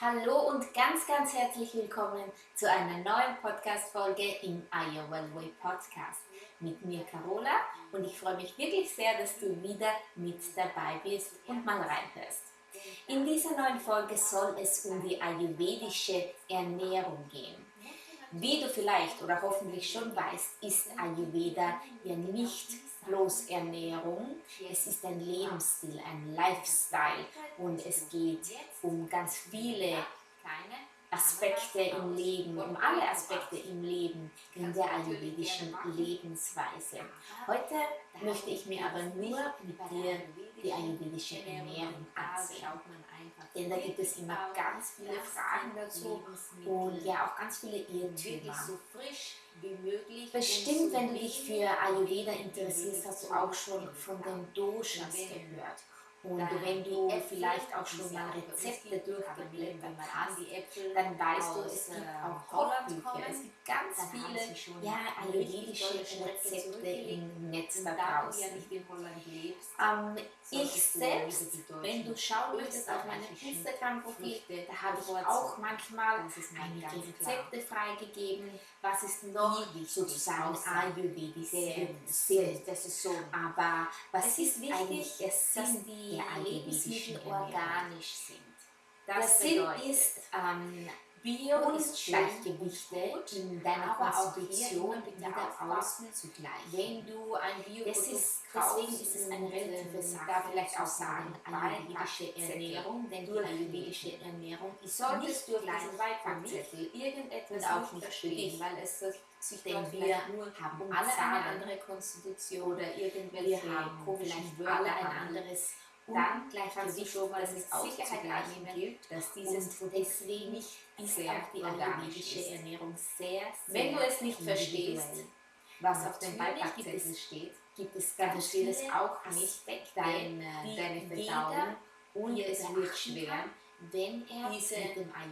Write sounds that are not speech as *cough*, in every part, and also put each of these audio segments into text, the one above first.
Hallo und ganz, ganz herzlich willkommen zu einer neuen Podcast-Folge im Iowa Way Podcast. Mit mir Carola und ich freue mich wirklich sehr, dass du wieder mit dabei bist und mal reinhörst. In dieser neuen Folge soll es um die ayurvedische Ernährung gehen. Wie du vielleicht oder hoffentlich schon weißt, ist Ayurveda ja nicht bloß Ernährung, es ist ein Lebensstil, ein Lifestyle. Und es geht um ganz viele Aspekte im Leben, um alle Aspekte im Leben in der ayurvedischen Lebensweise. Heute möchte ich mir aber nur mit dir die ayurvedische Ernährung ansehen. Denn da gibt es immer ganz viele Fragen dazu und ja auch ganz viele Irrtümer. Bestimmt, wenn du dich für Ayurveda interessierst, hast du auch schon von den Doshas gehört. Und wenn du vielleicht auch schon mal Rezepte durchgeblättert hast, dann weißt du, es gibt auch Kochbücher, es gibt ganz viele ja, ayurvedische Rezepte im Netz da draußen. Ähm, ich selbst, wenn du schauen möchtest auf meinem Instagram-Profil, da habe ich auch manchmal einige Rezepte freigegeben, was ist noch sozusagen ayurvedisch das ist so. Aber was ist wichtig, dass die Lebensmittel organisch sind. Das Sinn ist, ähm, Bio ist Gleichgewichte in deiner Konstitution wieder auszugleichen. Wenn du ein bio ist, deswegen ist es eine relative Sache, da vielleicht auch sagen, ayurvedische Ernährung, denn die ayurvedische Ernährung ist nicht durch diesen Beipackzettel irgendetwas auch nicht verstehen, weil es sich denn wir haben alle eine andere Konstitution oder irgendwelche wir haben vielleicht alle ein anderes dann gleich mal, dass es Sicherheit gilt, dass dieses deswegen ist auch die ayurvedische Ernährung sehr, sehr Wenn du es nicht verstehst, was auf dem Beipackzettel steht, gibt es dann steht es auch nicht dein, deine Verdauung und es wird schwer, wenn er diese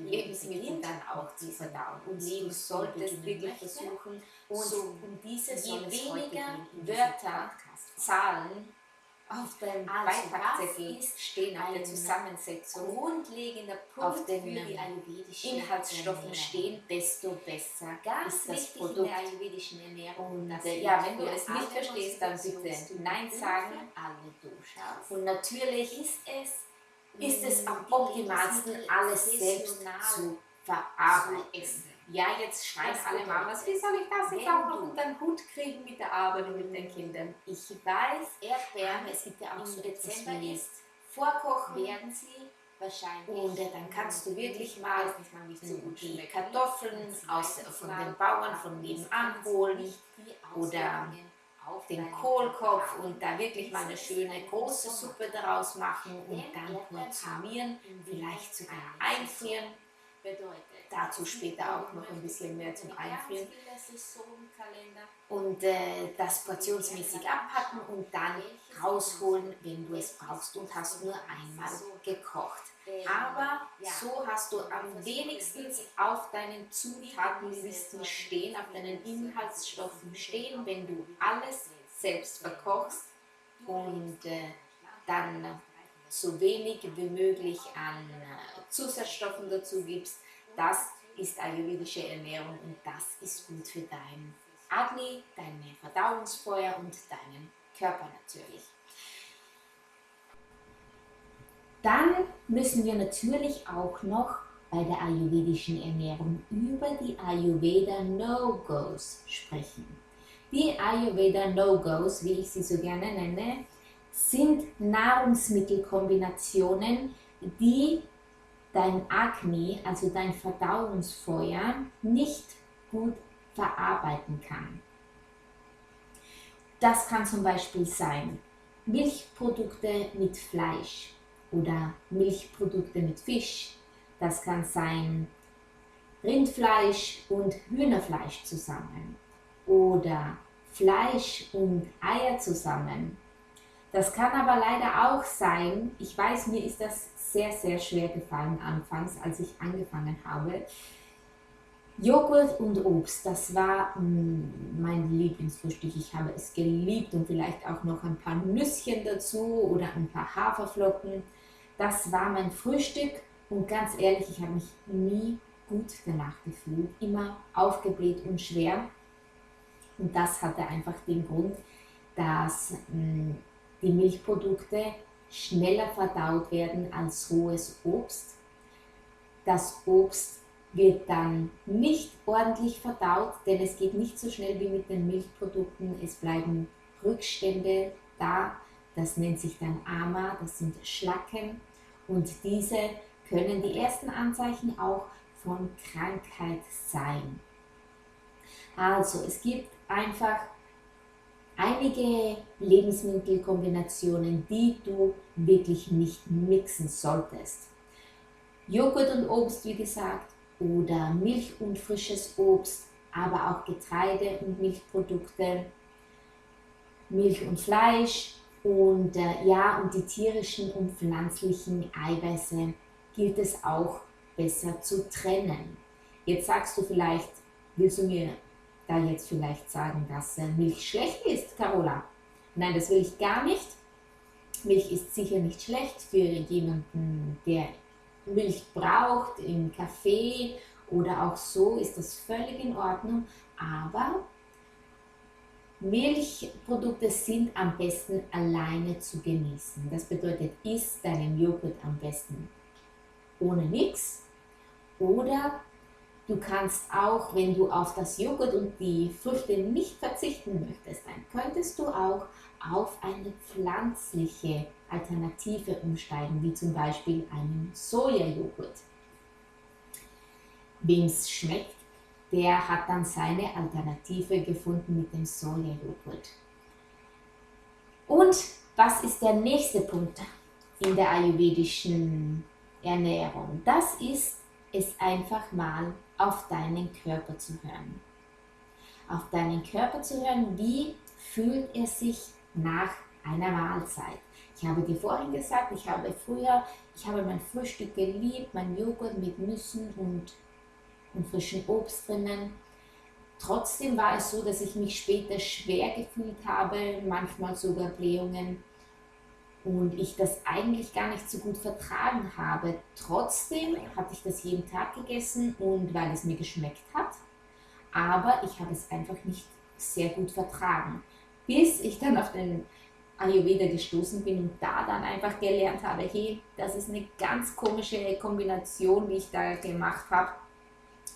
Lebensmittel dann auch zu verdauen. Und leben solltest wirklich versuchen, und so, um diese je weniger Wörter, Zahlen auf dem also Beipackzettel stehen der Zusammensetzung grundlegender Punkt auf den Inhaltsstoffen stehen, desto besser Ganz ist das Produkt. in der ayurvedischen Ernährung. Und äh, ja, wenn du es nicht verstehst, dann bitte Nein sagen. Und natürlich ist es, ist es am optimalsten, alles selbst zu verarbeiten ja, jetzt schreien alle Mamas, wie soll ich das jetzt auch noch unter den Hut kriegen mit der Arbeit und mit den Kindern? Ich weiß, Erdbeeren, es gibt ja auch so Dezember ist, vorkochen werden sie wahrscheinlich. Und äh, dann kannst du wirklich mal die Kartoffeln aus, von den Bauern von nebenan holen oder den Kohlkopf und da wirklich mal eine schöne große Suppe daraus machen und dann portionieren, vielleicht sogar einfrieren. Dazu später auch noch ein bisschen mehr zum Einfrieren. Und äh, das portionsmäßig abpacken und dann rausholen, wenn du es brauchst und hast nur einmal gekocht. Aber so hast du am wenigsten auf deinen Zutatenlisten stehen, auf deinen Inhaltsstoffen stehen, wenn du alles selbst verkochst und äh, dann so wenig wie möglich an äh, Zusatzstoffen dazu gibst, das ist ayurvedische Ernährung und das ist gut für dein Agni, deine Verdauungsfeuer und deinen Körper natürlich. Dann müssen wir natürlich auch noch bei der ayurvedischen Ernährung über die Ayurveda No-Gos sprechen. Die Ayurveda No-Gos, wie ich sie so gerne nenne, sind Nahrungsmittelkombinationen, die dein Agni, also dein Verdauungsfeuer, nicht gut verarbeiten kann. Das kann zum Beispiel sein Milchprodukte mit Fleisch oder Milchprodukte mit Fisch. Das kann sein Rindfleisch und Hühnerfleisch zusammen oder Fleisch und Eier zusammen. Das kann aber leider auch sein, ich weiß, mir ist das sehr, sehr schwer gefallen anfangs, als ich angefangen habe. Joghurt und Obst, das war mm, mein Lieblingsfrühstück. Ich habe es geliebt und vielleicht auch noch ein paar Nüsschen dazu oder ein paar Haferflocken. Das war mein Frühstück und ganz ehrlich, ich habe mich nie gut danach gefühlt, immer aufgebläht und schwer. Und das hatte einfach den Grund, dass mm, die Milchprodukte schneller verdaut werden als rohes Obst. Das Obst wird dann nicht ordentlich verdaut, denn es geht nicht so schnell wie mit den Milchprodukten. Es bleiben Rückstände da. Das nennt sich dann Ama, das sind Schlacken. Und diese können die ersten Anzeichen auch von Krankheit sein. Also es gibt einfach einige Lebensmittelkombinationen, die du wirklich nicht mixen solltest. Joghurt und Obst, wie gesagt, oder Milch und frisches Obst, aber auch Getreide und Milchprodukte, Milch und Fleisch und äh, ja, und die tierischen und pflanzlichen Eiweiße gilt es auch besser zu trennen. Jetzt sagst du vielleicht, willst du mir da jetzt vielleicht sagen, dass äh, Milch schlecht ist, Carola? Nein, das will ich gar nicht. Milch ist sicher nicht schlecht für jemanden, der Milch braucht im Kaffee oder auch so, ist das völlig in Ordnung. Aber Milchprodukte sind am besten alleine zu genießen. Das bedeutet, isst deinen Joghurt am besten ohne nichts. Oder du kannst auch, wenn du auf das Joghurt und die Früchte nicht verzichten möchtest, dann könntest du auch auf eine pflanzliche Alternative umsteigen, wie zum Beispiel einen Sojajoghurt. Wem es schmeckt, der hat dann seine Alternative gefunden mit dem Sojajoghurt. Und was ist der nächste Punkt in der ayurvedischen Ernährung? Das ist es einfach mal auf deinen Körper zu hören. Auf deinen Körper zu hören, wie fühlt er sich nach einer Mahlzeit. Ich habe dir vorhin gesagt, ich habe früher, ich habe mein Frühstück geliebt, mein Joghurt mit Nüssen und, und frischem Obst drinnen. Trotzdem war es so, dass ich mich später schwer gefühlt habe, manchmal sogar Blähungen und ich das eigentlich gar nicht so gut vertragen habe. Trotzdem hatte ich das jeden Tag gegessen und weil es mir geschmeckt hat, aber ich habe es einfach nicht sehr gut vertragen bis ich dann auf den Ayurveda gestoßen bin und da dann einfach gelernt habe, hey, das ist eine ganz komische Kombination, wie ich da gemacht habe.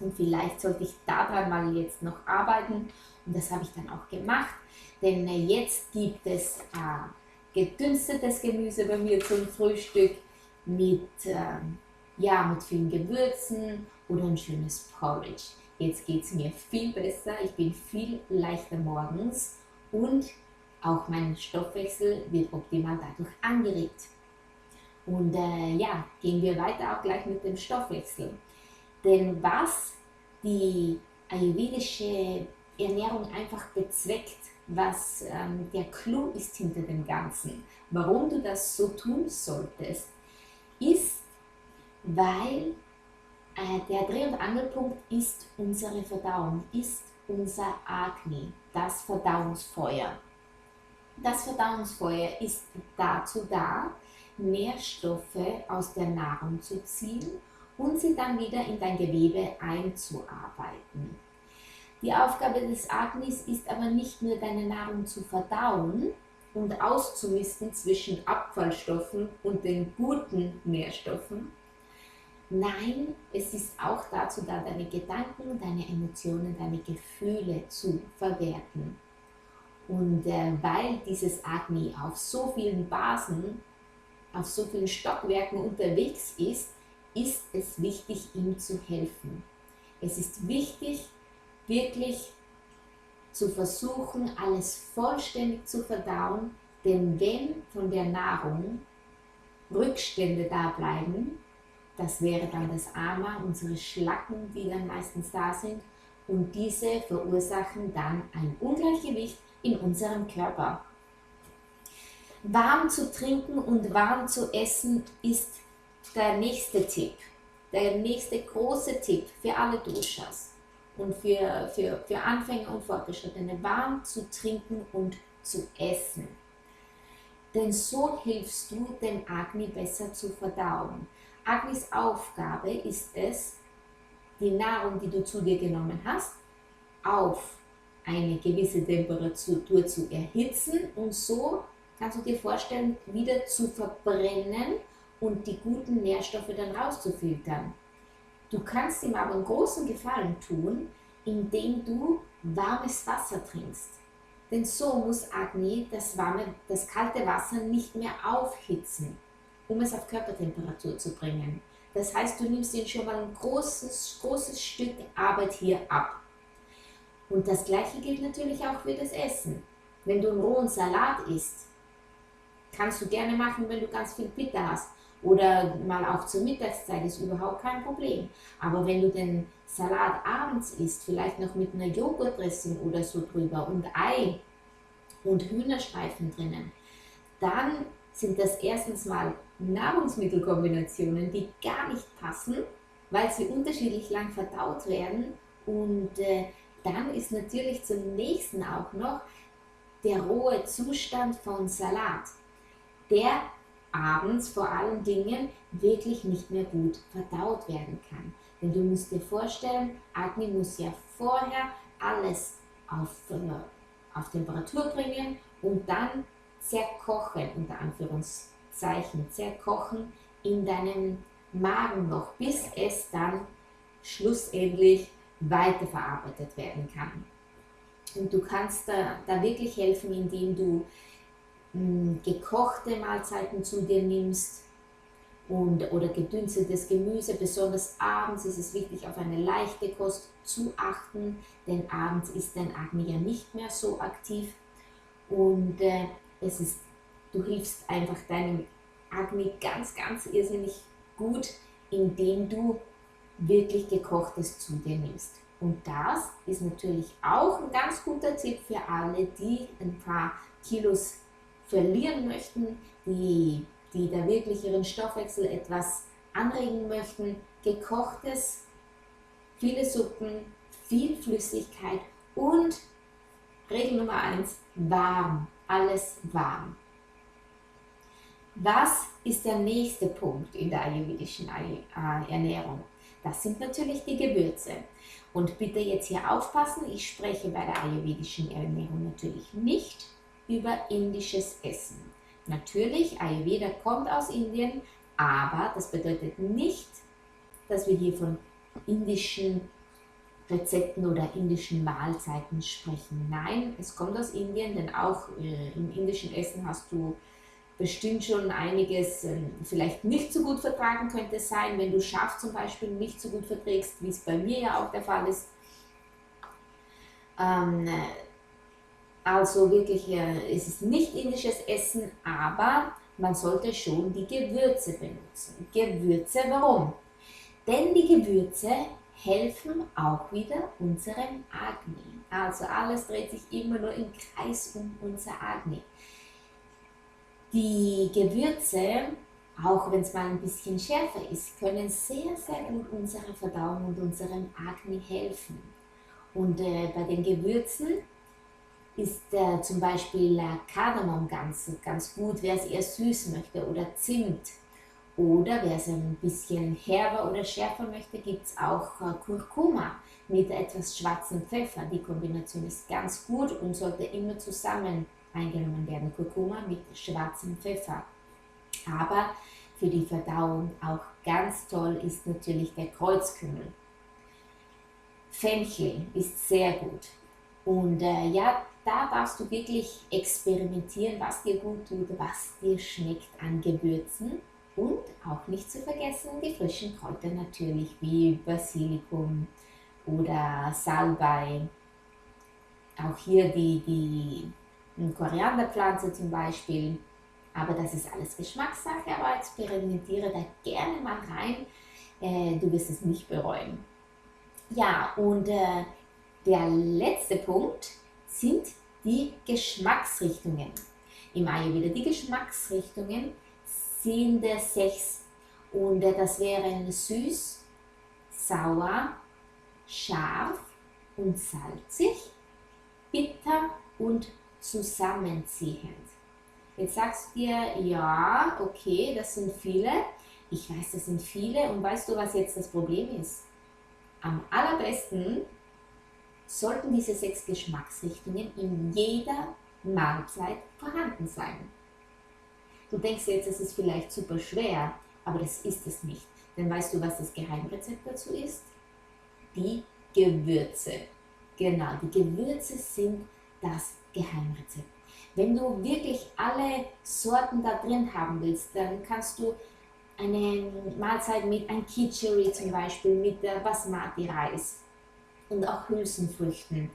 Und vielleicht sollte ich daran mal jetzt noch arbeiten. Und das habe ich dann auch gemacht. Denn jetzt gibt es äh, gedünstetes Gemüse bei mir zum Frühstück mit, äh, ja, mit vielen Gewürzen oder ein schönes Porridge. Jetzt geht es mir viel besser. Ich bin viel leichter morgens und auch mein Stoffwechsel wird optimal dadurch angeregt. Und äh, ja, gehen wir weiter auch gleich mit dem Stoffwechsel. Denn was die ayurvedische Ernährung einfach bezweckt, was ähm, der Clou ist hinter dem Ganzen, warum du das so tun solltest, ist, weil äh, der Dreh- und Angelpunkt ist unsere Verdauung, ist unser Agni, das Verdauungsfeuer. Das Verdauungsfeuer ist dazu da, Nährstoffe aus der Nahrung zu ziehen und sie dann wieder in dein Gewebe einzuarbeiten. Die Aufgabe des Agnis ist aber nicht nur deine Nahrung zu verdauen und auszumisten zwischen Abfallstoffen und den guten Nährstoffen, Nein, es ist auch dazu da, deine Gedanken, deine Emotionen, deine Gefühle zu verwerten. Und äh, weil dieses Agni auf so vielen Basen, auf so vielen Stockwerken unterwegs ist, ist es wichtig, ihm zu helfen. Es ist wichtig, wirklich zu versuchen, alles vollständig zu verdauen, denn wenn von der Nahrung Rückstände da bleiben, das wäre dann das Ama, unsere Schlacken, die dann meistens da sind. und diese verursachen dann ein Ungleichgewicht in unserem Körper. Warm zu trinken und warm zu essen ist der nächste Tipp, der nächste große Tipp für alle Duschers und für, für, für Anfänger und Fortgeschrittene, warm zu trinken und zu essen. Denn so hilfst du dem Agni besser zu verdauen. Agnis Aufgabe ist es, die Nahrung, die du zu dir genommen hast, auf eine gewisse Temperatur zu erhitzen und so kannst du dir vorstellen, wieder zu verbrennen und die guten Nährstoffe dann rauszufiltern. Du kannst ihm aber einen großen Gefallen tun, indem du warmes Wasser trinkst. Denn so muss Agni das, warme, das kalte Wasser nicht mehr aufhitzen, um es auf Körpertemperatur zu bringen. Das heißt, du nimmst ihn schon mal ein großes, großes Stück Arbeit hier ab. Und das gleiche gilt natürlich auch für das Essen. Wenn du einen rohen Salat isst, kannst du gerne machen, wenn du ganz viel Bitter hast. Oder mal auch zur Mittagszeit ist überhaupt kein Problem. Aber wenn du den Salat abends isst, vielleicht noch mit einer Joghurtdressing oder so drüber und Ei und Hühnerstreifen drinnen, dann sind das erstens mal Nahrungsmittelkombinationen, die gar nicht passen, weil sie unterschiedlich lang verdaut werden. Und äh, dann ist natürlich zum nächsten auch noch der rohe Zustand von Salat, der abends vor allen Dingen wirklich nicht mehr gut verdaut werden kann. Denn du musst dir vorstellen, Agni muss ja vorher alles auf, äh, auf Temperatur bringen und dann zerkochen, unter Anführungszeichen, zerkochen in deinem Magen noch, bis es dann schlussendlich weiterverarbeitet werden kann. Und du kannst da, da wirklich helfen, indem du mh, gekochte Mahlzeiten zu dir nimmst und, oder gedünstetes Gemüse. Besonders abends ist es wichtig, auf eine leichte Kost zu achten, denn abends ist dein Agni ja nicht mehr so aktiv. Und äh, es ist, du hilfst einfach deinem Agni ganz, ganz irrsinnig gut, indem du wirklich gekochtes zu dir nimmst. Und das ist natürlich auch ein ganz guter Tipp für alle, die ein paar Kilos verlieren möchten, die, die da wirklich ihren Stoffwechsel etwas anregen möchten. Gekochtes, viele Suppen, viel Flüssigkeit und Regel Nummer eins: warm, alles warm. Was ist der nächste Punkt in der ayurvedischen äh, Ernährung? Das sind natürlich die Gewürze. Und bitte jetzt hier aufpassen, ich spreche bei der ayurvedischen Ernährung natürlich nicht über indisches Essen. Natürlich, Ayurveda kommt aus Indien, aber das bedeutet nicht, dass wir hier von indischen Rezepten oder indischen Mahlzeiten sprechen. Nein, es kommt aus Indien, denn auch äh, im indischen Essen hast du bestimmt schon einiges äh, vielleicht nicht so gut vertragen könnte sein, wenn du Schaf zum Beispiel nicht so gut verträgst, wie es bei mir ja auch der Fall ist. Ähm, also wirklich, äh, es ist nicht indisches Essen, aber man sollte schon die Gewürze benutzen. Gewürze, warum? Denn die Gewürze helfen auch wieder unserem Agni. Also alles dreht sich immer nur im Kreis um unser Agni. Die Gewürze, auch wenn es mal ein bisschen schärfer ist, können sehr, sehr gut unserer Verdauung und unserem Agni helfen. Und äh, bei den Gewürzen ist äh, zum Beispiel äh, Kardamom ganz, ganz gut, wer es eher süß möchte, oder Zimt. Oder wer es ein bisschen herber oder schärfer möchte, gibt es auch äh, Kurkuma mit etwas schwarzem Pfeffer. Die Kombination ist ganz gut und sollte immer zusammen eingenommen werden. Kurkuma mit schwarzem Pfeffer. Aber für die Verdauung auch ganz toll ist natürlich der Kreuzkümmel. Fenchel ist sehr gut. Und äh, ja, da darfst du wirklich experimentieren, was dir gut tut, was dir schmeckt an Gewürzen. Und auch nicht zu vergessen die frischen Kräuter natürlich, wie Basilikum oder Salbei. Auch hier die, die Korianderpflanze zum Beispiel. Aber das ist alles Geschmackssache, aber experimentiere da gerne mal rein. Äh, du wirst es nicht bereuen. Ja, und äh, der letzte Punkt sind die Geschmacksrichtungen. Im Ayurveda die Geschmacksrichtungen sind sechs und das wären süß, sauer, scharf und salzig, bitter und zusammenziehend. Jetzt sagst du dir, ja, okay, das sind viele. Ich weiß, das sind viele. Und weißt du, was jetzt das Problem ist? Am allerbesten sollten diese sechs Geschmacksrichtungen in jeder Mahlzeit vorhanden sein. Du denkst jetzt, es ist vielleicht super schwer, aber das ist es nicht. Denn weißt du, was das Geheimrezept dazu ist? Die Gewürze. Genau, die Gewürze sind das Geheimrezept. Wenn du wirklich alle Sorten da drin haben willst, dann kannst du eine Mahlzeit mit ein Kichuri zum Beispiel, mit Basmati-Reis und auch Hülsenfrüchten,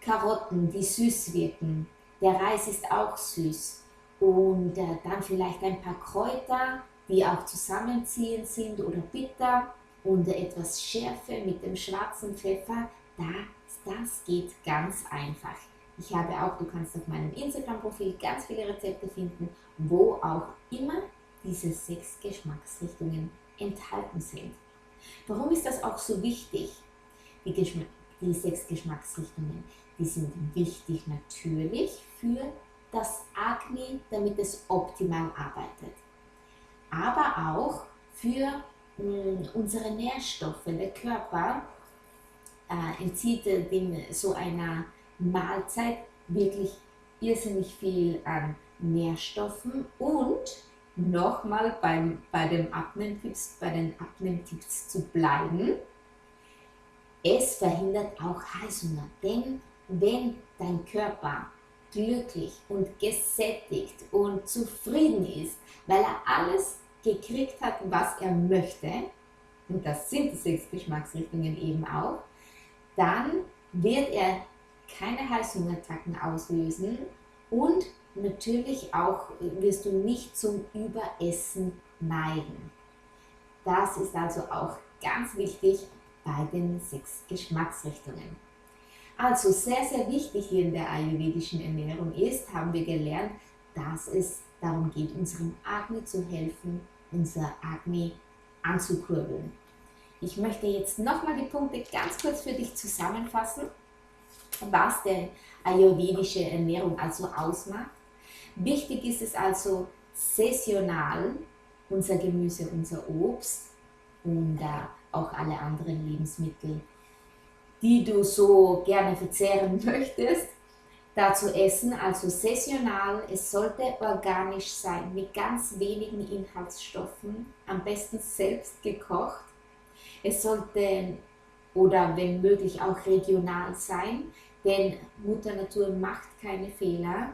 Karotten, die süß wirken. Der Reis ist auch süß. Und äh, dann vielleicht ein paar Kräuter, die auch zusammenziehend sind oder bitter und äh, etwas Schärfe mit dem schwarzen Pfeffer. Das, das geht ganz einfach. Ich habe auch, du kannst auf meinem Instagram-Profil ganz viele Rezepte finden, wo auch immer diese sechs Geschmacksrichtungen enthalten sind. Warum ist das auch so wichtig? Die, die sechs Geschmacksrichtungen, die sind wichtig natürlich für das Agni, damit es optimal arbeitet. Aber auch für mh, mm, unsere Nährstoffe. Der Körper äh, entzieht dem so einer Mahlzeit wirklich irrsinnig viel an Nährstoffen und nochmal bei, dem Abnehmtipps, bei den Abnehmtipps zu bleiben. Es verhindert auch Heißhunger, denn wenn dein Körper glücklich und gesättigt und zufrieden ist, weil er alles gekriegt hat, was er möchte, und das sind die sechs Geschmacksrichtungen eben auch, dann wird er keine Heißhungerattacken auslösen und natürlich auch wirst du nicht zum Überessen neigen. Das ist also auch ganz wichtig bei den sechs Geschmacksrichtungen. Also sehr, sehr wichtig hier in der ayurvedischen Ernährung ist, haben wir gelernt, dass es darum geht, unserem Agni zu helfen, unser Agni anzukurbeln. Ich möchte jetzt nochmal die Punkte ganz kurz für dich zusammenfassen was denn ayurvedische Ernährung also ausmacht. Wichtig ist es also saisonal, unser Gemüse, unser Obst und äh, auch alle anderen Lebensmittel, die du so gerne verzehren *laughs* möchtest, dazu essen, also saisonal. Es sollte organisch sein, mit ganz wenigen Inhaltsstoffen, am besten selbst gekocht. Es sollte oder wenn möglich auch regional sein. Denn Mutter Natur macht keine Fehler.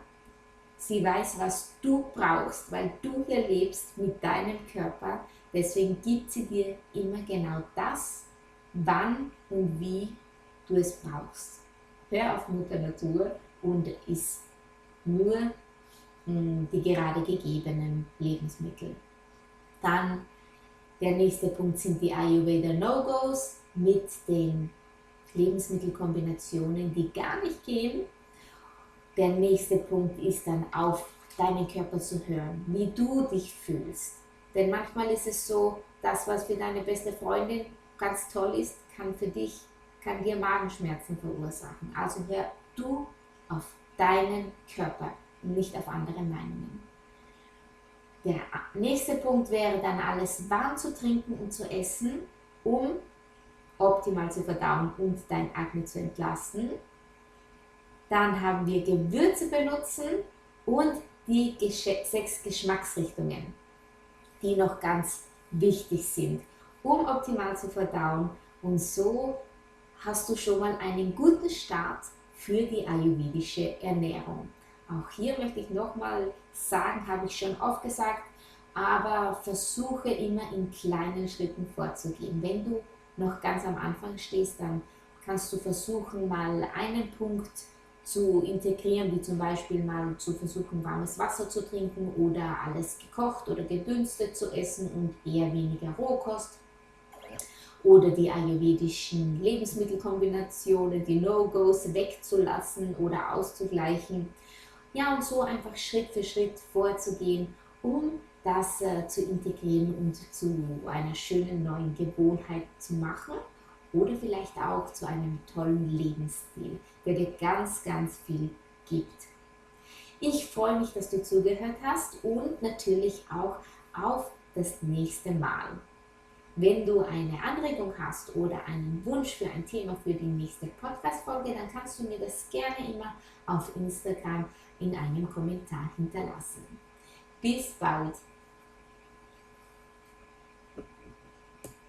Sie weiß, was du brauchst, weil du hier lebst mit deinem Körper. Deswegen gibt sie dir immer genau das, wann und wie du es brauchst. Hör auf Mutter Natur und isst nur hm, die gerade gegebenen Lebensmittel. Dann der nächste Punkt sind die Ayurveda No-Gos mit den Lebensmittelkombinationen, die gar nicht gehen. Der nächste Punkt ist dann auf deinen Körper zu hören, wie du dich fühlst. Denn manchmal ist es so, das, was für deine beste Freundin ganz toll ist, kann für dich, kann dir Magenschmerzen verursachen. Also hör du auf deinen Körper, nicht auf andere Meinungen. Der nächste Punkt wäre dann alles warm zu trinken und zu essen, um optimal zu verdauen und dein Akne zu entlasten. Dann haben wir Gewürze benutzen und die sechs Geschmacksrichtungen, die noch ganz wichtig sind, um optimal zu verdauen. Und so hast du schon mal einen guten Start für die ayurvedische Ernährung. Auch hier möchte ich nochmal sagen, habe ich schon oft gesagt, aber versuche immer in kleinen Schritten vorzugehen. Wenn du noch ganz am Anfang stehst, dann kannst du versuchen, mal einen Punkt zu integrieren, wie zum Beispiel mal zu versuchen, warmes Wasser zu trinken oder alles gekocht oder gedünstet zu essen und eher weniger Rohkost. oder die ayurvedischen Lebensmittelkombinationen, die No-Gos wegzulassen oder auszugleichen. Ja, und so einfach Schritt für Schritt vorzugehen, um das äh, zu integrieren und zu einer schönen neuen Gewohnheit zu machen oder vielleicht auch zu einem tollen Lebensstil, der dir ganz, ganz viel gibt. Ich freue mich, dass du zugehört hast und natürlich auch auf das nächste Mal. Wenn du eine Anregung hast oder einen Wunsch für ein Thema für die nächste Podcast-Folge, dann kannst du mir das gerne immer auf Instagram in einem Kommentar hinterlassen. Bis bald!